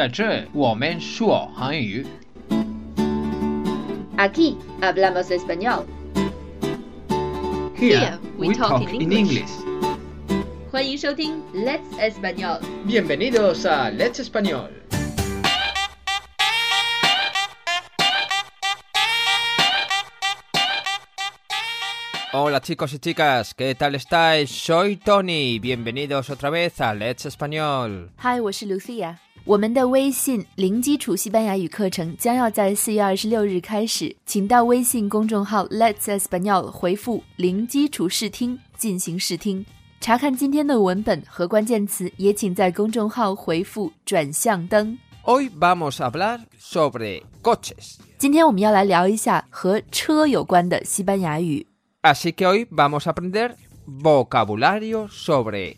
在这我们说韩语。 Aquí hablamos español. Here we talk in English. 欢迎收听 Let's Español。 Bienvenidos a Let's Español. Hola chicos y chicas, ¿qué tal estáis? Soy Tony, bienvenidos otra vez a Let's Español. 嗨，我是 Lucia。 我们的微信零基础西班牙语课程将要在四月二十六日开始，请到微信公众号 Let's Español 回复“零基础试听”进行试听。查看今天的文本和关键词，也请在公众号回复“转向灯 Hoy vamos a hablar sobre coches. ”。今天我们要来聊一下和车有关的西班牙语。Así que hoy vamos a aprender vocabulario sobre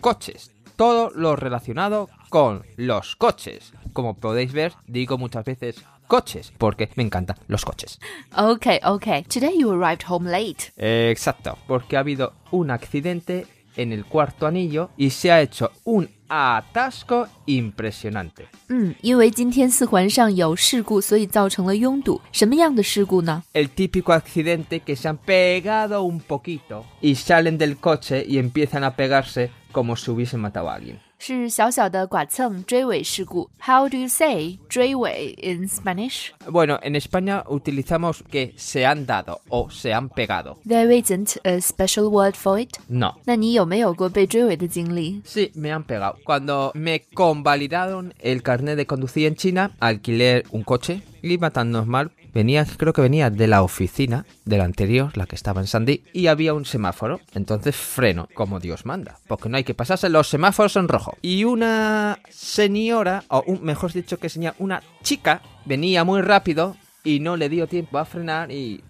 coches. Todo lo relacionado con los coches. Como podéis ver, digo muchas veces coches porque me encantan los coches. OK OK。Today you arrived home late. Eh, Exacto, porque ha habido un accidente en el cuarto anillo y se ha hecho un atasco impresionante. 嗯，因为今天四环上有事故，所以造成了拥堵。什么样的事故呢？ El típico accidente que se han pegado un poquito y salen del coche y empiezan a pegarse como si hubiesen matado a alguien. 是小小的剐蹭追尾事故。How do you say 追尾 in Spanish? Bueno, en España utilizamos que se han dado o se han pegado. There isn't a special word for it. No. 那你有没有过被追尾的经历？ Sí, me han pegado. Cuando me convalidaron el carnet de conducir en China, alquilé un coche. Iba tan normal. Venía, creo que venía de la oficina, de la anterior, la que estaba en Sandy, y había un semáforo. Entonces freno, como Dios manda, porque no hay que pasarse los semáforos en rojo. Y una señora, o un- mejor dicho que señora, una chica, venía muy rápido y no le dio tiempo a frenar y...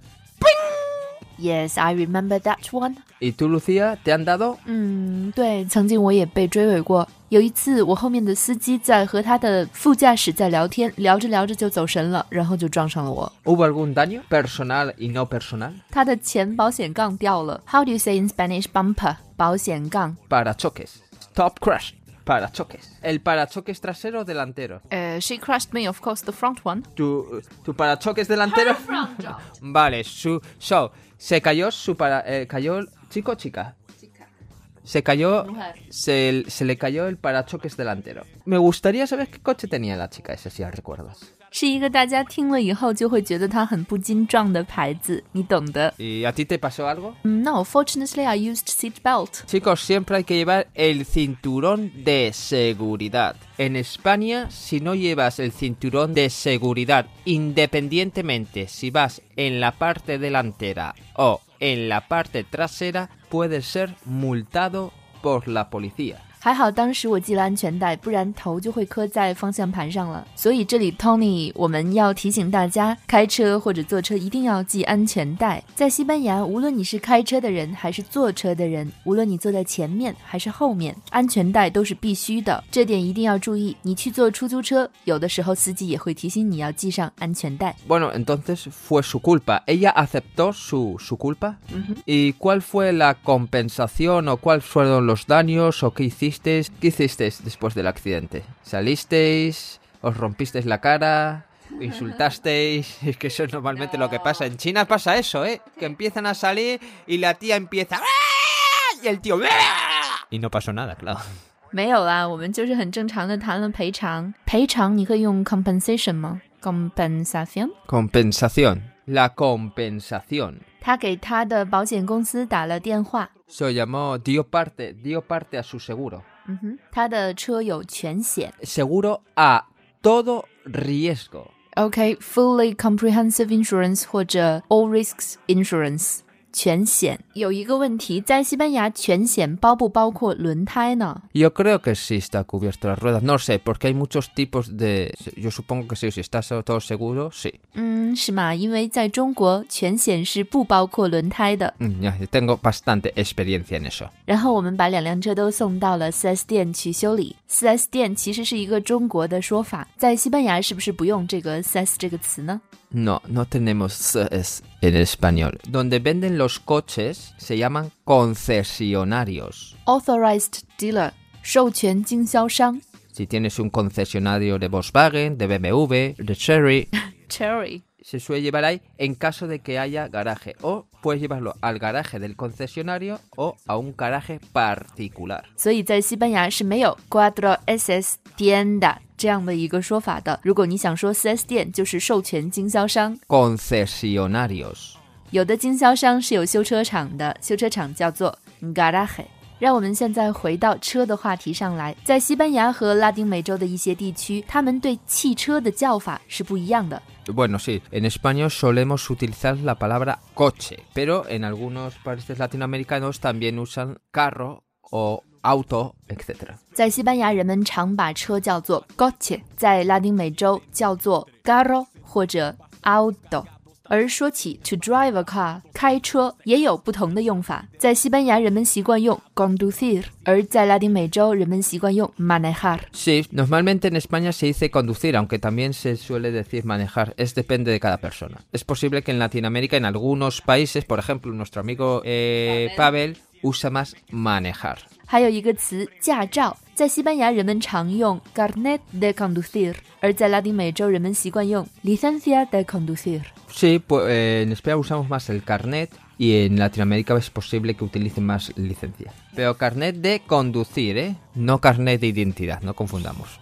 Yes, I remember that one. ¿Y tú, Lucía, te han dado? 嗯，对，曾经我也被追尾过。有一次，我后面的司机在和他的副驾驶在聊天，聊着聊着就走神了，然后就撞上了我。 ¿Hubo algún daño? ¿Personal y no personal? 他的前保险杠掉了。How do you say in Spanish bumper？保险杠。 Parachoques. Stop crash. Parachoques. El parachoques trasero o delantero. 呃、s h e crushed me, of course, the front one. ¿Tu, tu parachoques delantero? vale, su, so, se cayó su para, eh, cayó el- chico o chica. Se cayó, se, se le cayó el parachoques delantero. Me gustaría saber qué coche tenía la chica ese, si la recuerdas. 是一个大家听了以后就会觉得它很不经撞的牌子，你懂的。 ¿Y a ti te pasó algo? No, fortunately I used seat belt. Chicos, siempre hay que llevar el cinturón de seguridad. En España, si no llevas el cinturón de seguridad, independientemente si vas en la parte delantera o en la parte trasera, puedes ser multado por la policía. 还好当时我系了安全带，不然头就会磕在方向盘上了。所以这里 Tony 我们要提醒大家，开车或者坐车一定要系安全带。在西班牙，无论你是开车的人还是坐车的人，无论你坐在前面还是后面，安全带都是必须的。这点一定要注意。你去坐出租车，有的时候司机也会提醒你要系上安全带。Bueno, entonces fue su culpa. Ella aceptó su, su culpa. ¿Y cuál fue la compensación o cuáles fueron los daños o qué hicisteis? ¿Qué hicisteis después del accidente? ¿Salisteis? ¿Os rompisteis la cara? ¿Insultasteis? Es que eso es normalmente lo que pasa. En China pasa eso, ¿eh? Que empiezan a salir y la tía empieza... "¡Ah!", Y el tío... "¡Ah!". Y no pasó nada, claro. 没有啦，我们就是很正常的谈了赔偿。赔偿你会用 compensation 吗？compensation。 Compensación. La compensación. 他给他的保险公司打了电话，Se llamó... Dio parte, dio parte a su seguro. 嗯哼，他的车有全险 Seguro a todo riesgo.，OK，fully、comprehensive insurance 或者 all risks insurance。全险有一个问题，在西班牙全险包不包括轮胎呢？ Yo creo que sí está cubierto las ruedas. No sé, porque hay muchos tipos de... Yo supongo que sí, si estás todo seguro, sí. 嗯，是吗？因为在中国全险是不包括轮胎的。 Mm, ya, yo tengo bastante experiencia en eso. 然后我们把两辆车都送到了 4S 店去修理。4S 店其实是一个中国的说法，在西班牙是不是不用这个 4S 这个词呢？ No, no tenemos CS en español. Donde venden los coches se llaman concesionarios. Authorized dealer，授权经销商。 Si tienes un concesionario de Volkswagen, de BMW, de Cherry, Cherry。 se suele llevar ahí en caso de que haya garaje. O puedes llevarlo al garaje del concesionario o a un garaje particular. 所以在西班牙是没有 cuatro s tienda 这样的一个说法的。如果你想说 4S 店，就是授权经销商。 Concesionarios. 有的经销商是有修车厂的，修车厂叫做 garaje。 让我们现在回到车的话题上来，在西班牙和拉丁美洲的一些地区，他们对汽车的叫法是不一样的。Bueno, sí, en español solemos utilizar la palabra coche, pero en algunos países latinoamericanos también usan carro o auto, etc. 在西班牙，人们常把车叫做 coche，在拉丁美洲叫做 carro 或者 auto。而说起 to drive a car，开车也有不同的用法。在西班牙，人们习惯用 conducir，而在拉丁美洲，人们习惯用 manejar。 Sí, normalmente en España se dice conducir, aunque también se suele decir manejar. Es depende de cada persona. Es posible que en Latinoamérica, en algunos países, por ejemplo, nuestro amigo eh, Pavel usa más manejar. 还有一个词驾照， 在西班牙人们常用 carnet de conducir，而在拉丁美洲人们习惯用 licencia de conducir。 Sí, pues eh, en España usamos más el carnet y en Latinoamérica es posible que utilicen más licencia. Pero carnet de conducir, ¿eh? No carnet de identidad, no confundamos.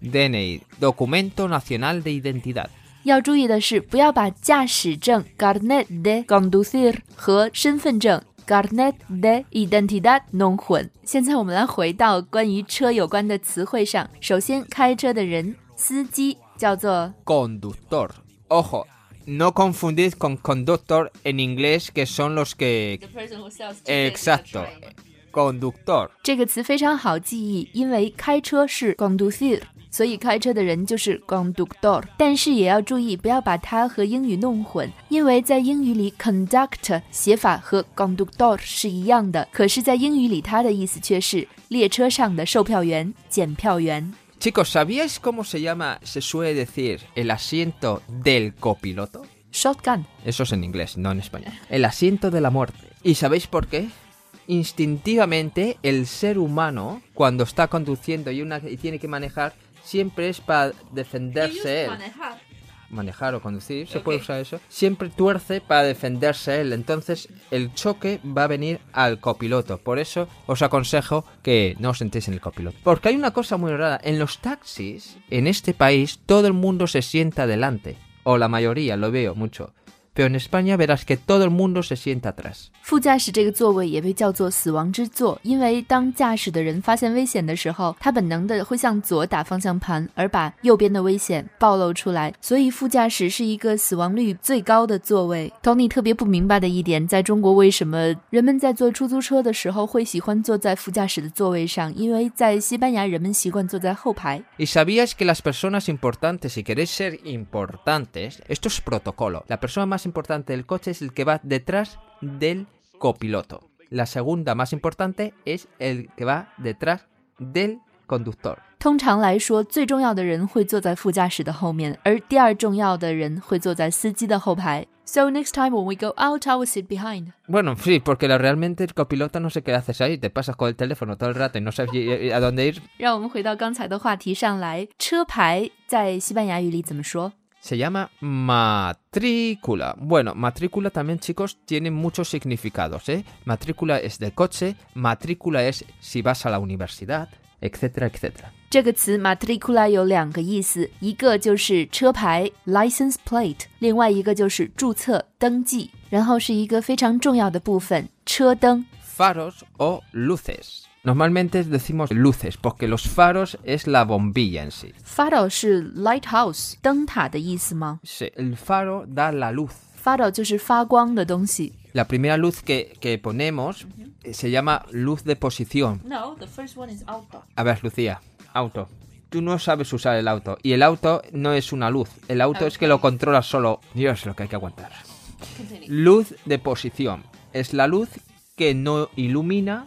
DNI, Documento Nacional de Identidad. 要注意的是，不要把驾驶证 carnet de conducir 和身份证 carnet de identidad 弄混。现在我们来回到关于车有关的词汇上。首先，开车的人，司机叫做 Conductor. Ojo, no confundid con conductor en inglés, que son los que... Exacto. Conductor. 这个词非常好记忆，因为开车是 conducir，所以开车的人就是 conductor。但是也要注意，不要把它和英语弄混，因为在英语里 conduct 写法和 conductor 是一样的，可是，在英语里它的意思却是列车上的售票员、检票员。 Chicos, ¿sabíais cómo se llama, se suele decir, el asiento del copiloto? shotgun Eso es en inglés, no en español. El asiento de la muerte. ¿Y sabéis por qué? Instintivamente, el ser humano, cuando está conduciendo y, una, y tiene que manejar, siempre es para defenderse él. Manejar o conducir, se puede usar eso. Siempre tuerce para defenderse él. Entonces, el choque va a venir al copiloto. Por eso os aconsejo que no os sentéis en el copiloto. Porque hay una cosa muy rara. En los taxis, en este país, todo el mundo se sienta adelante. O la mayoría, lo veo mucho Pero en España verás que todo el mundo se sienta atrás. 副驾驶这个座位也被叫做死亡之座，因为当驾驶的人发现危险的时候，他本能的会向左打方向盘，而把右边的危险暴露出来。所以副驾驶是一个死亡率最高的座位。Tony 特别不明白的一点，在中国为什么人们在坐出租车的时候会喜欢坐在副驾驶的座位上？因为在西班牙人们习惯坐在后排。 ¿Y sabías que las personas importantes, si queréis ser importantes, esto es protocolo? La persona más importante del coche es el que va detrás del copiloto. La segunda más importante es el que va detrás del conductor. 通常来说，最重要的人会坐在副驾驶的后面，而第二重要的人会坐在司机的后排。So next time when we go out, I will sit behind. Bueno, sí, porque la- realmente el copiloto no sé qué haces ahí, te pasas con el teléfono todo el rato y no sabes y- a dónde ir. 让我们回到刚才的话题上来，车牌在西班牙语里怎么说？ Se llama matrícula. Bueno, matrícula también, chicos, tiene muchos significados, ¿eh? Matrícula es de coche, matrícula es si vas a la universidad, etcétera, etcétera. 这个词 matricula 有两个意思，一个就是车牌 license plate，另外一个就是注册登记，然后是一个非常重要的部分，车灯。 Faros o luces. Normalmente decimos luces porque los faros es la bombilla en sí. faro 是 lighthouse 灯塔的意思吗 Sí, El faro da la luz. ？faro 就是发光的东西。 La primera luz que, que ponemos eh, se llama luz de posición. No, the first one is auto. A ver, Lucía, auto. Tú no sabes usar el auto. Y el auto no es una luz. El auto es que lo controlas solo. Dios, lo que hay que aguantar. Luz de posición. Es la luz que no ilumina,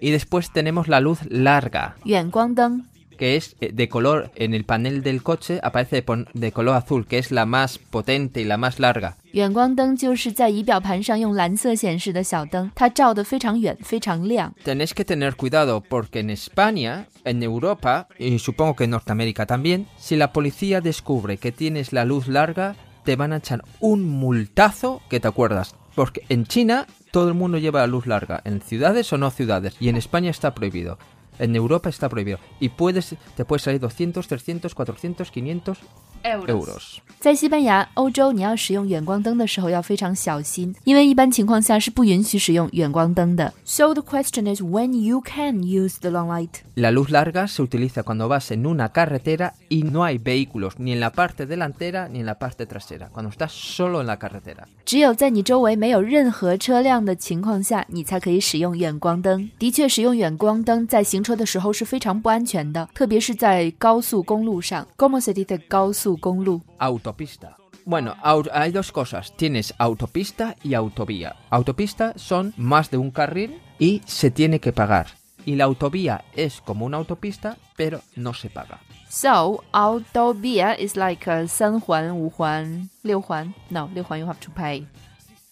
Y después tenemos la luz larga, 远光灯。 que es eh, de color en el panel del coche, aparece de, pon- de color azul, que es la más potente y la más larga. 远光灯就是在仪表盘上用蓝色显示的小灯，它照得非常远，非常亮。 Tenéis que tener cuidado porque en España, en Europa y supongo que en Norteamérica también, si la policía descubre que tienes la luz larga, te van a echar un multazo que te acuerdas. Porque en China todo el mundo lleva la luz larga, en ciudades o no ciudades, y en España está prohibido. En Europa está prohibido. Y puedes, te puede salir 200, 300, 400, 500 euros. 在西班牙、欧洲，你要使用远光灯的时候要非常小心，因为一般情况下是不允许使用远光灯的。So the question is when you can use the long light. La luz larga se utiliza cuando vas en una carretera y no hay vehículos ni en la parte delantera ni en la parte trasera, cuando estás solo en la carretera. 只有在你周围没有任何车辆的情况下，你才可以使用远光灯。的确，使用远光灯在行车的时候是非常不安全的，特别是在高速公路上。Como se dice 高速公路？Autopista. Bueno, au- hay dos cosas. Tienes autopista y autovía. Autopista son más de un carril y se tiene que pagar. Y la autovía es como una autopista, pero no se paga. So autovia is like a 三环、五环、六环。No，六环 you have to pay。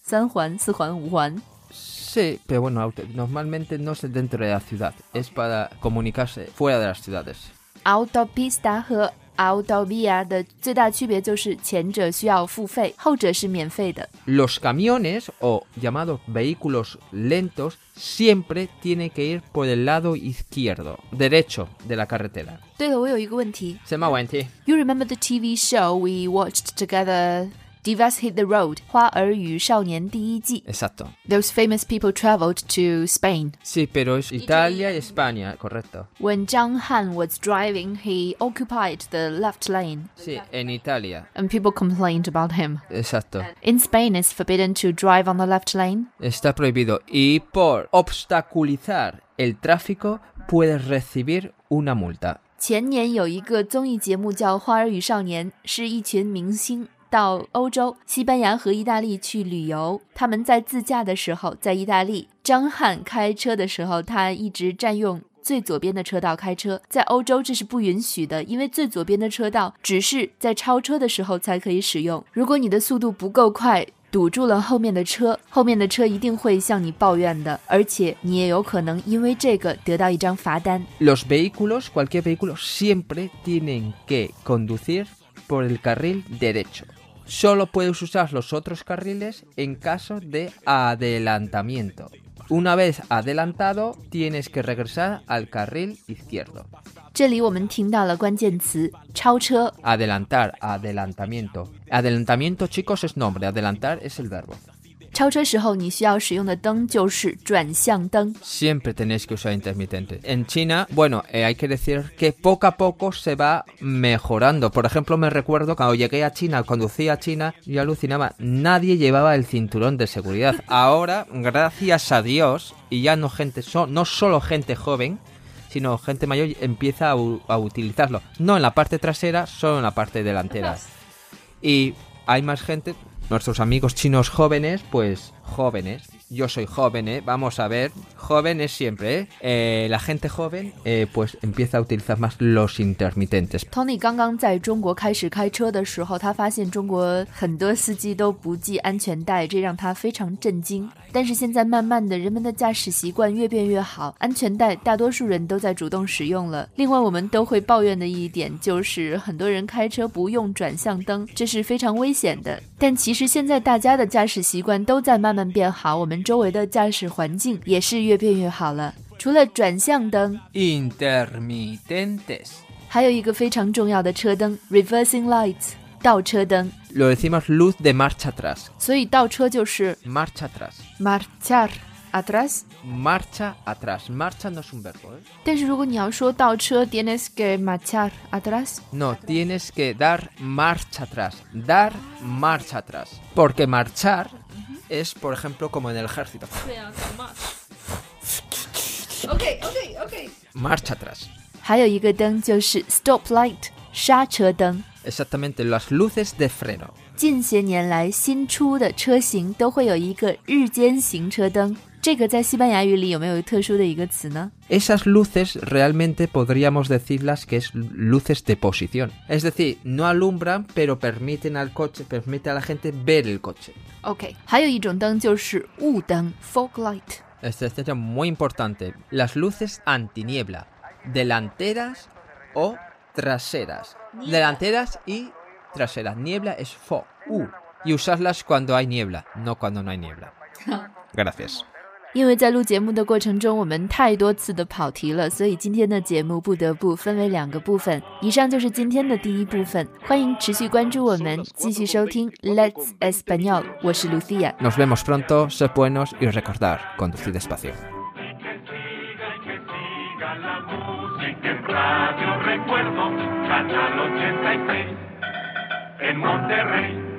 三环、四环、五环。 Sí, pero bueno, auto- normalmente no es dentro de la ciudad. Es para comunicarse fuera de las ciudades. Autopista 和 autovia 的最大区别就是前者需要付费，后者是免费的。 Los camiones o llamados vehículos lentos siempre tienen que ir por el lado izquierdo, derecho de la carretera. 对了，我有一个问题。 Se me aguante. You remember the TV show we watched together? Divas Hit the Road，《花儿与少年》第一季。 Exacto. Those famous people traveled to Spain. Sí, pero es Italia y España, correcto. When Zhang Han was driving, he occupied the left lane, Sí, en Italia. and people complained about him. Exacto. In Spain, it's forbidden to drive on the left lane. Está prohibido. Y por obstaculizar el tráfico puedes recibir una multa. 前年有一个综艺节目叫《花儿与少年》，是一群明星 到欧洲、西班牙和意大利去旅游。他们在自驾的时候，在意大利，张翰开车的时候，他一直占用最左边的车道开车。在欧洲这是不允许的，因为最左边的车道只是在超车的时候才可以使用。如果你的速度不够快，堵住了后面的车，后面的车一定会向你抱怨的，而且你也有可能因为这个得到一张罚单。Los vehículos, cualquier vehículo, siempre tienen que conducir por el carril derecho. Solo puedes usar los otros carriles en caso de adelantamiento. Una vez adelantado, tienes que regresar al carril izquierdo. 这里我们听到了关键词超车。 Adelantar, adelantamiento. Adelantamiento, chicos, es nombre. Adelantar es el verbo. 超车时候你需要使用的灯就是转向灯。 Siempre tenéis que usar intermitente. En China, bueno, eh, hay que decir que poco a poco se va mejorando. Por ejemplo, me recuerdo cuando llegué a China, conducía a China, yo alucinaba, nadie llevaba el cinturón de seguridad. Ahora, gracias a Dios, y ya no gente, so- no solo gente joven, sino gente mayor empieza a, u- a utilizarlo. No en la parte trasera, solo en la parte delantera. Y hay más gente, nuestros amigos chinos jóvenes, pues jóvenes. Yo soy jovene，Vamos a ver. Joven es siempre, la gente joven, pues empieza a utilizar más los intermitentes. Tony 刚刚在中国开始开车的时候，他发现中国很多司机都不系安全带，这让他非常震惊。但是现在慢慢的，人们的驾驶习惯越变越好，安全带大多数人都在主动使用了。另外，我们都会抱怨的一点就是，很多人开车不用转向灯，这是非常危险的。但其实现在大家的驾驶习惯都在慢慢变好，我们周围的驾驶环境也是越变越好了。除了转向灯， Intermitentes. 还有一个非常重要的车灯 （reversing lights） 倒车灯， Lo decimos luz de marcha atrás. 所以倒车就是 Marcha atrás. marchar atrás。 Marcha atrás. Marcha no es un verbo, ¿eh? 但是如果你要说倒车，tienes que marchar atrás。 No, tienes que dar marcha atrás. Dar marcha atrás. Porque marchar es, por ejemplo, como en el ejército. OK OK OK。 Marcha atrás. 还有一个灯就是 stop light 刹车灯。 Exactamente, las luces de freno. 近些年来新出的车型都会有一个日间行车灯， 这个在西班牙语里有没有特殊的一个词呢？ Esas luces realmente podríamos decirlas que es luces de posición. Es decir, no alumbran, pero permiten al coche, permite a la gente ver el coche. OK，还有一种灯就是雾灯 （fog light）。 Este es muy importante. Las luces antiniebla, delanteras o traseras. Delanteras y traseras. Niebla es fog, u. Y usarlas cuando hay niebla, no cuando no hay niebla. Gracias. 因为在录节目的过程中，我们太多次的跑题了，所以今天的节目不得不分为两个部分。以上就是今天的第一部分，欢迎持续关注我们，继续收听 Let's Español。我是 Lucia。Nos vemos pronto, sed buenos y recordar, conducid despacio. que siga la música en Radio Recuerdo, Canal 86, en Monterrey.